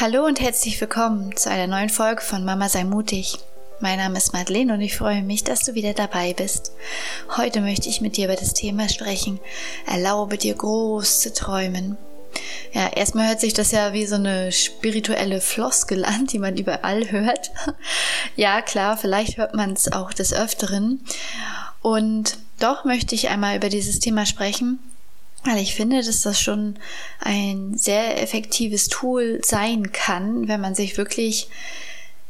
Hallo und herzlich willkommen zu einer neuen Folge von Mama sei mutig. Mein Name ist Madeleine und ich freue mich, dass du wieder dabei bist. Heute möchte ich mit dir über das Thema sprechen. Erlaube dir groß zu träumen. Ja, erstmal hört sich das ja wie so eine spirituelle Floskel an, die man überall hört. ja, klar, vielleicht hört man es auch des Öfteren. Und doch möchte ich einmal über dieses Thema sprechen, weil ich finde, dass das schon ein sehr effektives Tool sein kann, wenn man sich wirklich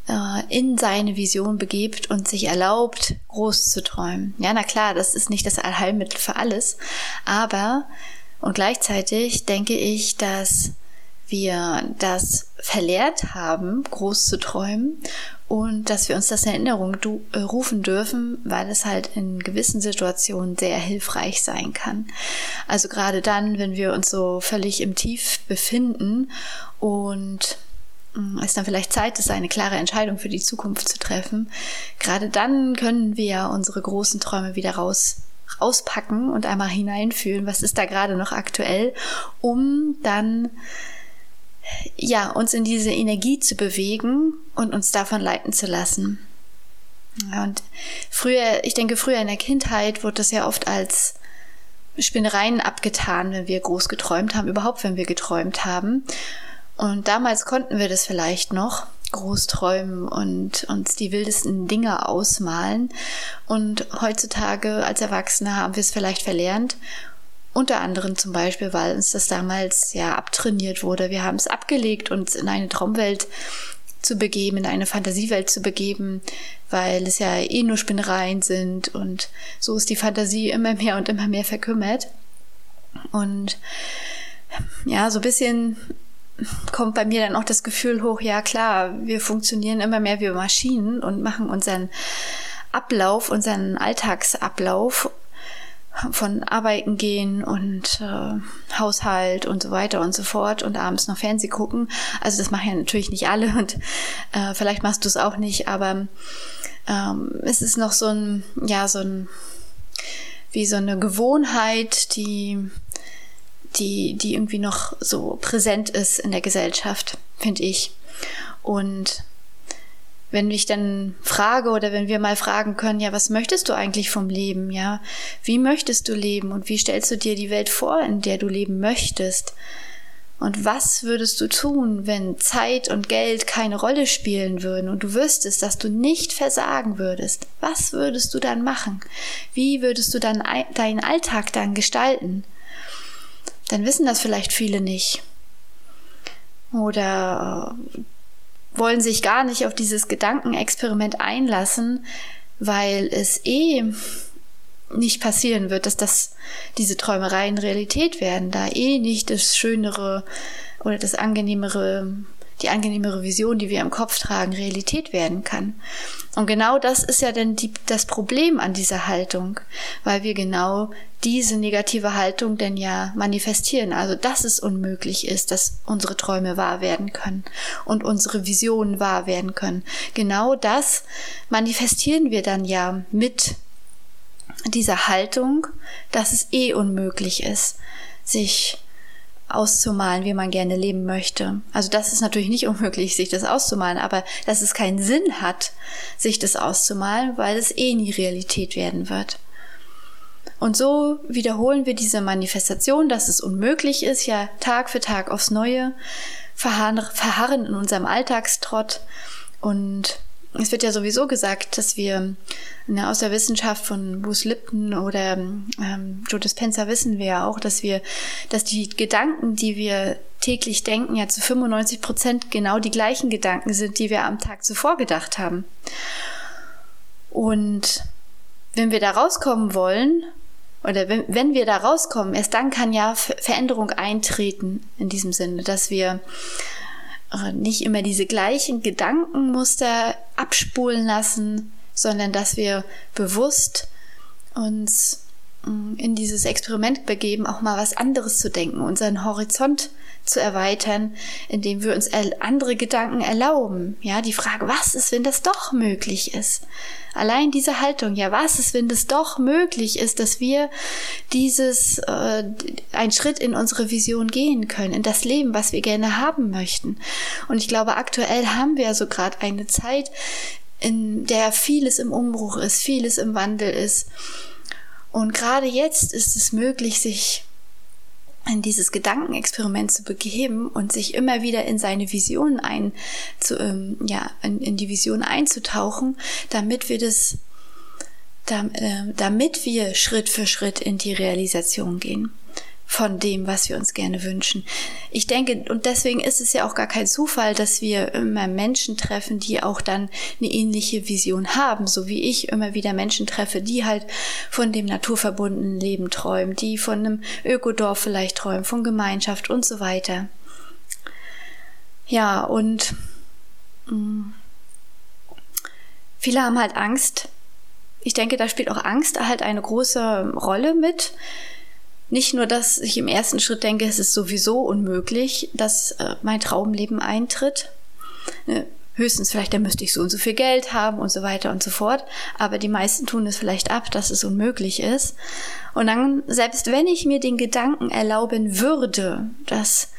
äh, in seine Vision begibt und sich erlaubt, groß zu träumen. Ja, na klar, das ist nicht das Allheilmittel für alles, aber und gleichzeitig denke ich, dass wir das verlehrt haben, groß zu träumen und dass wir uns das in Erinnerung äh, rufen dürfen, weil es halt in gewissen Situationen sehr hilfreich sein kann. Also gerade dann, wenn wir uns so völlig im Tief befinden und mm, es dann vielleicht Zeit ist, eine klare Entscheidung für die Zukunft zu treffen, gerade dann können wir unsere großen Träume wieder raus auspacken und einmal hineinfühlen, was ist da gerade noch aktuell, um dann ja, uns in diese Energie zu bewegen und uns davon leiten zu lassen. Und früher, ich denke, früher in der Kindheit wurde das ja oft als Spinnereien abgetan, wenn wir groß geträumt haben, überhaupt wenn wir geträumt haben. Und damals konnten wir das vielleicht noch, groß träumen und uns die wildesten Dinge ausmalen. Und heutzutage als Erwachsene haben wir es vielleicht verlernt unter anderem zum Beispiel, weil uns das damals ja abtrainiert wurde. Wir haben es abgelegt, uns in eine Traumwelt zu begeben, in eine Fantasiewelt zu begeben, weil es ja eh nur Spinnereien sind und so ist die Fantasie immer mehr und immer mehr verkümmert. Und ja, so ein bisschen kommt bei mir dann auch das Gefühl hoch, ja klar, wir funktionieren immer mehr wie Maschinen und machen unseren Ablauf, unseren Alltagsablauf von Arbeiten gehen und äh, Haushalt und so weiter und so fort und abends noch Fernseh gucken. Also das machen ja natürlich nicht alle und äh, vielleicht machst du es auch nicht, aber ähm, es ist noch so ein, ja, so ein, wie so eine Gewohnheit, die, die, die irgendwie noch so präsent ist in der Gesellschaft, finde ich. Und wenn ich dann frage oder wenn wir mal fragen können, ja, was möchtest du eigentlich vom Leben, ja? Wie möchtest du leben und wie stellst du dir die Welt vor, in der du leben möchtest? Und was würdest du tun, wenn Zeit und Geld keine Rolle spielen würden und du wüsstest, dass du nicht versagen würdest? Was würdest du dann machen? Wie würdest du dann deinen Alltag dann gestalten? Dann wissen das vielleicht viele nicht. Oder wollen sich gar nicht auf dieses Gedankenexperiment einlassen, weil es eh nicht passieren wird, dass das, diese Träumereien Realität werden, da eh nicht das schönere oder das angenehmere die angenehmere Vision, die wir im Kopf tragen, Realität werden kann. Und genau das ist ja dann die, das Problem an dieser Haltung, weil wir genau diese negative Haltung denn ja manifestieren. Also, dass es unmöglich ist, dass unsere Träume wahr werden können und unsere Visionen wahr werden können. Genau das manifestieren wir dann ja mit dieser Haltung, dass es eh unmöglich ist, sich auszumalen, wie man gerne leben möchte. Also das ist natürlich nicht unmöglich, sich das auszumalen, aber dass es keinen Sinn hat, sich das auszumalen, weil es eh nie Realität werden wird. Und so wiederholen wir diese Manifestation, dass es unmöglich ist, ja Tag für Tag aufs Neue, verharren in unserem Alltagstrott und es wird ja sowieso gesagt, dass wir ne, aus der Wissenschaft von Bruce Lipton oder ähm, Joe Dispenza wissen wir ja auch, dass wir, dass die Gedanken, die wir täglich denken, ja zu 95 Prozent genau die gleichen Gedanken sind, die wir am Tag zuvor gedacht haben. Und wenn wir da rauskommen wollen, oder wenn, wenn wir da rauskommen, erst dann kann ja Veränderung eintreten in diesem Sinne, dass wir nicht immer diese gleichen Gedankenmuster abspulen lassen, sondern dass wir bewusst uns mm, in dieses Experiment begeben, auch mal was anderes zu denken, unseren Horizont zu erweitern, indem wir uns andere Gedanken erlauben. Ja, die Frage, was ist, wenn das doch möglich ist? Allein diese Haltung, ja, was ist, wenn das doch möglich ist, dass wir dieses, äh, einen Schritt in unsere Vision gehen können, in das Leben, was wir gerne haben möchten. Und ich glaube, aktuell haben wir so gerade eine Zeit, in der vieles im Umbruch ist, vieles im Wandel ist. Und gerade jetzt ist es möglich, sich in dieses Gedankenexperiment zu begeben und sich immer wieder in seine Vision ein, zu, ähm, ja, in, in, die Vision einzutauchen, damit wir das, äh, damit wir Schritt für Schritt in die Realisation gehen von dem, was wir uns gerne wünschen. Ich denke, und deswegen ist es ja auch gar kein Zufall, dass wir immer Menschen treffen, die auch dann eine ähnliche Vision haben, so wie ich immer wieder Menschen treffe, die halt von dem naturverbundenen Leben träumen, die von einem Ökodorf vielleicht träumen, von Gemeinschaft und so weiter. Ja, und mh, mm, viele haben halt Angst. Ich denke, da spielt auch Angst halt eine große Rolle mit nicht nur, dass ich im ersten Schritt denke, es ist sowieso unmöglich, dass äh, mein Traumleben eintritt. Ne? Höchstens vielleicht, da müsste ich so und so viel Geld haben und so weiter und so fort. Aber die meisten tun es vielleicht ab, dass es unmöglich ist. Und dann, selbst wenn ich mir den Gedanken erlauben würde, dass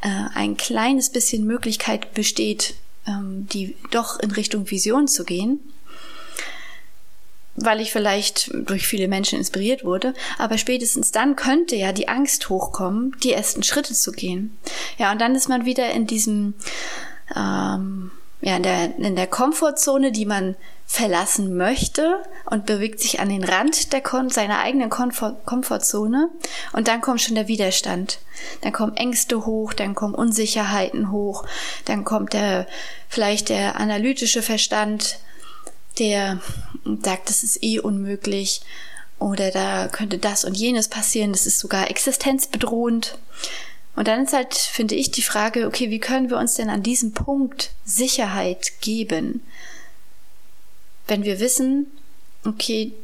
äh, ein kleines bisschen Möglichkeit besteht, ähm, die doch in Richtung Vision zu gehen, weil ich vielleicht durch viele Menschen inspiriert wurde, aber spätestens dann könnte ja die Angst hochkommen, die ersten Schritte zu gehen. Ja, und dann ist man wieder in diesem, ähm, ja, in der, in der Komfortzone, die man verlassen möchte und bewegt sich an den Rand der Kon seiner eigenen Komfort Komfortzone und dann kommt schon der Widerstand. Dann kommen Ängste hoch, dann kommen Unsicherheiten hoch, dann kommt der, vielleicht der analytische Verstand, der sagt, das ist eh unmöglich oder da könnte das und jenes passieren, das ist sogar existenzbedrohend. Und dann ist halt, finde ich, die Frage, okay, wie können wir uns denn an diesem Punkt Sicherheit geben? Wenn wir wissen, okay,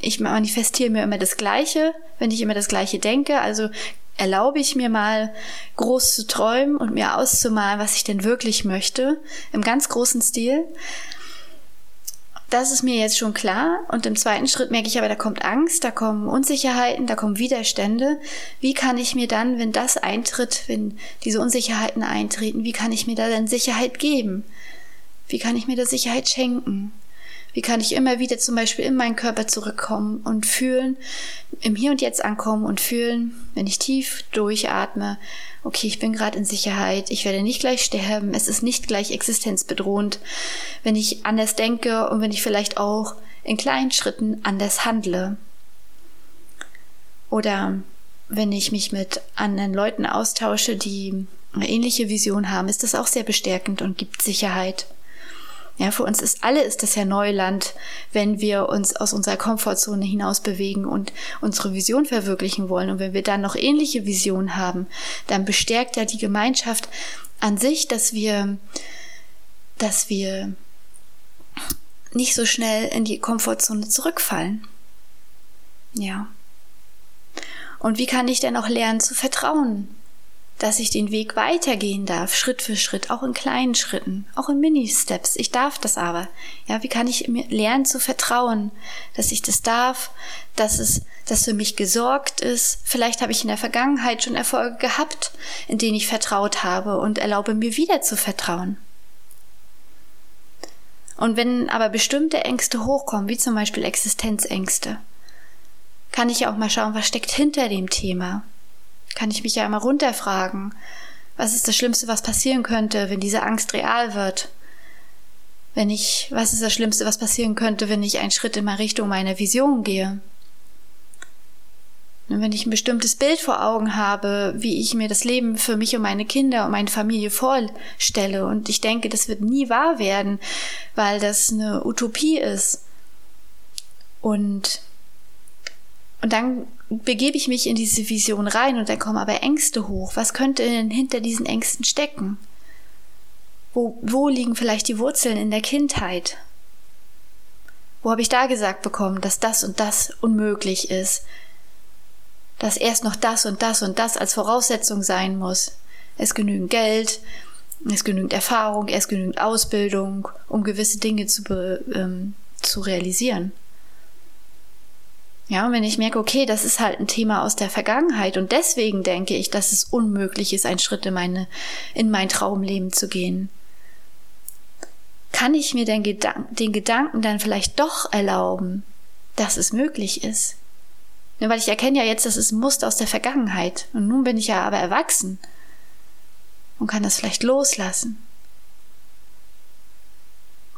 ich manifestiere mir immer das Gleiche, wenn ich immer das Gleiche denke, also erlaube ich mir mal groß zu träumen und mir auszumalen, was ich denn wirklich möchte, im ganz großen Stil. Das ist mir jetzt schon klar. Und im zweiten Schritt merke ich aber, da kommt Angst, da kommen Unsicherheiten, da kommen Widerstände. Wie kann ich mir dann, wenn das eintritt, wenn diese Unsicherheiten eintreten, wie kann ich mir da dann Sicherheit geben? Wie kann ich mir da Sicherheit schenken? Wie kann ich immer wieder zum Beispiel in meinen Körper zurückkommen und fühlen, im Hier und Jetzt ankommen und fühlen, wenn ich tief durchatme, okay, ich bin gerade in Sicherheit, ich werde nicht gleich sterben, es ist nicht gleich existenzbedrohend, wenn ich anders denke und wenn ich vielleicht auch in kleinen Schritten anders handle. Oder wenn ich mich mit anderen Leuten austausche, die eine ähnliche Vision haben, ist das auch sehr bestärkend und gibt Sicherheit. Ja, für uns ist alle ist das ja Neuland, wenn wir uns aus unserer Komfortzone hinaus bewegen und unsere Vision verwirklichen wollen. Und wenn wir dann noch ähnliche Visionen haben, dann bestärkt ja die Gemeinschaft an sich, dass wir, dass wir nicht so schnell in die Komfortzone zurückfallen. Ja. Und wie kann ich denn auch lernen zu vertrauen? Dass ich den Weg weitergehen darf, Schritt für Schritt, auch in kleinen Schritten, auch in Mini-Steps. Ich darf das aber. Ja, wie kann ich mir lernen zu vertrauen, dass ich das darf, dass es, dass für mich gesorgt ist. Vielleicht habe ich in der Vergangenheit schon Erfolge gehabt, in denen ich vertraut habe und erlaube mir wieder zu vertrauen. Und wenn aber bestimmte Ängste hochkommen, wie zum Beispiel Existenzängste, kann ich auch mal schauen, was steckt hinter dem Thema kann ich mich ja immer runterfragen. Was ist das Schlimmste, was passieren könnte, wenn diese Angst real wird? Wenn ich, was ist das Schlimmste, was passieren könnte, wenn ich einen Schritt in meine Richtung meiner Vision gehe? Und wenn ich ein bestimmtes Bild vor Augen habe, wie ich mir das Leben für mich und meine Kinder und meine Familie vorstelle, und ich denke, das wird nie wahr werden, weil das eine Utopie ist. Und, und dann begebe ich mich in diese Vision rein und dann kommen aber Ängste hoch. Was könnte denn hinter diesen Ängsten stecken? Wo, wo liegen vielleicht die Wurzeln in der Kindheit? Wo habe ich da gesagt bekommen, dass das und das unmöglich ist? Dass erst noch das und das und das als Voraussetzung sein muss? es genügend Geld, es genügend Erfahrung, es genügend Ausbildung, um gewisse Dinge zu, be, ähm, zu realisieren. Ja, und wenn ich merke, okay, das ist halt ein Thema aus der Vergangenheit und deswegen denke ich, dass es unmöglich ist, einen Schritt in meine, in mein Traumleben zu gehen, kann ich mir den, Gedan den Gedanken dann vielleicht doch erlauben, dass es möglich ist. Ja, weil ich erkenne ja jetzt, das ist ein Muster aus der Vergangenheit. Und nun bin ich ja aber erwachsen und kann das vielleicht loslassen.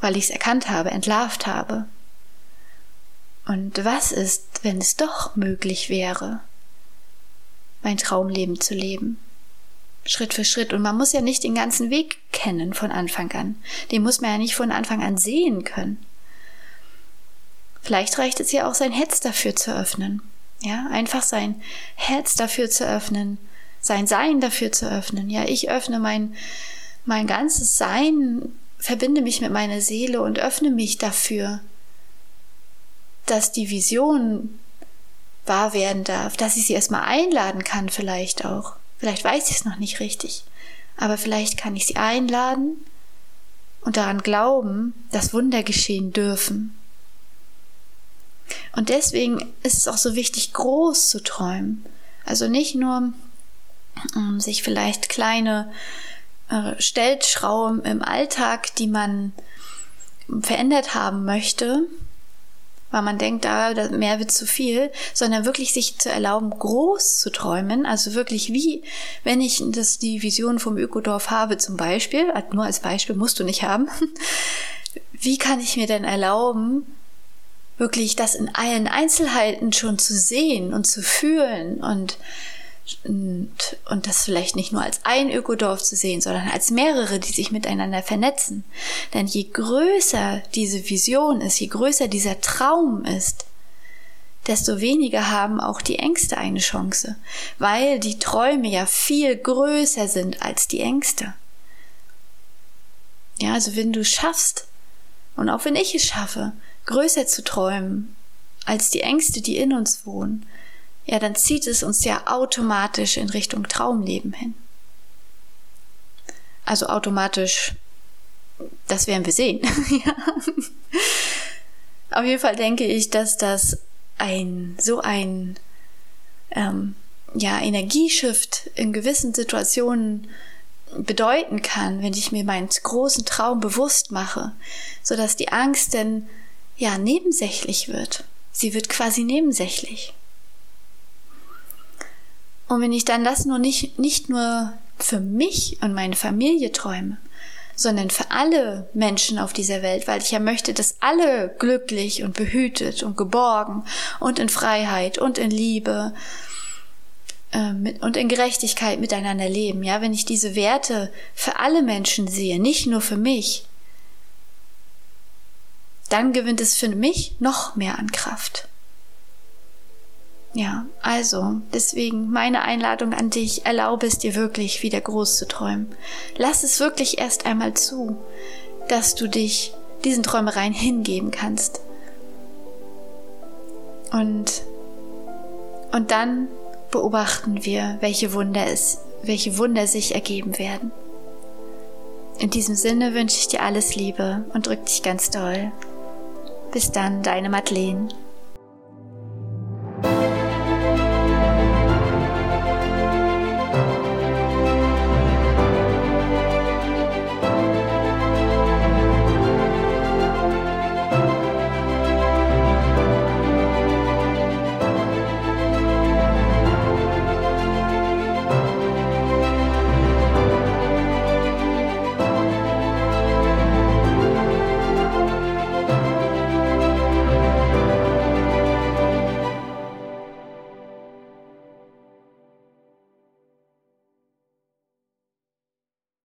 Weil ich es erkannt habe, entlarvt habe. Und was ist, wenn es doch möglich wäre, mein Traumleben zu leben? Schritt für Schritt. Und man muss ja nicht den ganzen Weg kennen von Anfang an. Den muss man ja nicht von Anfang an sehen können. Vielleicht reicht es ja auch, sein Herz dafür zu öffnen. Ja, einfach sein Herz dafür zu öffnen, sein Sein dafür zu öffnen. Ja, ich öffne mein, mein ganzes Sein, verbinde mich mit meiner Seele und öffne mich dafür, dass die Vision wahr werden darf, dass ich sie erstmal einladen kann, vielleicht auch. Vielleicht weiß ich es noch nicht richtig, aber vielleicht kann ich sie einladen und daran glauben, dass Wunder geschehen dürfen. Und deswegen ist es auch so wichtig, groß zu träumen. Also nicht nur um, ähm, sich vielleicht kleine äh, Stellschrauben im Alltag, die man verändert haben möchte, weil man denkt, da ah, mehr wird zu viel, sondern wirklich sich zu erlauben, groß zu träumen. Also wirklich wie, wenn ich das, die Vision vom Ökodorf habe zum Beispiel, nur als Beispiel musst du nicht haben, wie kann ich mir denn erlauben, wirklich das in allen Einzelheiten schon zu sehen und zu fühlen und und, und das vielleicht nicht nur als ein Ökodorf zu sehen, sondern als mehrere, die sich miteinander vernetzen. Denn je größer diese Vision ist, je größer dieser Traum ist, desto weniger haben auch die Ängste eine Chance, weil die Träume ja viel größer sind als die Ängste. Ja, also wenn du schaffst, und auch wenn ich es schaffe, größer zu träumen als die Ängste, die in uns wohnen, ja, dann zieht es uns ja automatisch in Richtung Traumleben hin. Also automatisch, das werden wir sehen. Auf jeden Fall denke ich, dass das ein so ein ähm, ja Energieshift in gewissen Situationen bedeuten kann, wenn ich mir meinen großen Traum bewusst mache, so dass die Angst denn ja nebensächlich wird. Sie wird quasi nebensächlich. Und wenn ich dann das nur nicht, nicht nur für mich und meine Familie träume, sondern für alle Menschen auf dieser Welt, weil ich ja möchte, dass alle glücklich und behütet und geborgen und in Freiheit und in Liebe äh, mit, und in Gerechtigkeit miteinander leben. Ja, wenn ich diese Werte für alle Menschen sehe, nicht nur für mich, dann gewinnt es für mich noch mehr an Kraft. Ja, also deswegen meine Einladung an dich, erlaube es dir wirklich wieder groß zu träumen. Lass es wirklich erst einmal zu, dass du dich diesen Träumereien hingeben kannst. Und, und dann beobachten wir, welche Wunder es, welche Wunder sich ergeben werden. In diesem Sinne wünsche ich dir alles Liebe und drück dich ganz doll. Bis dann, deine Madeleine.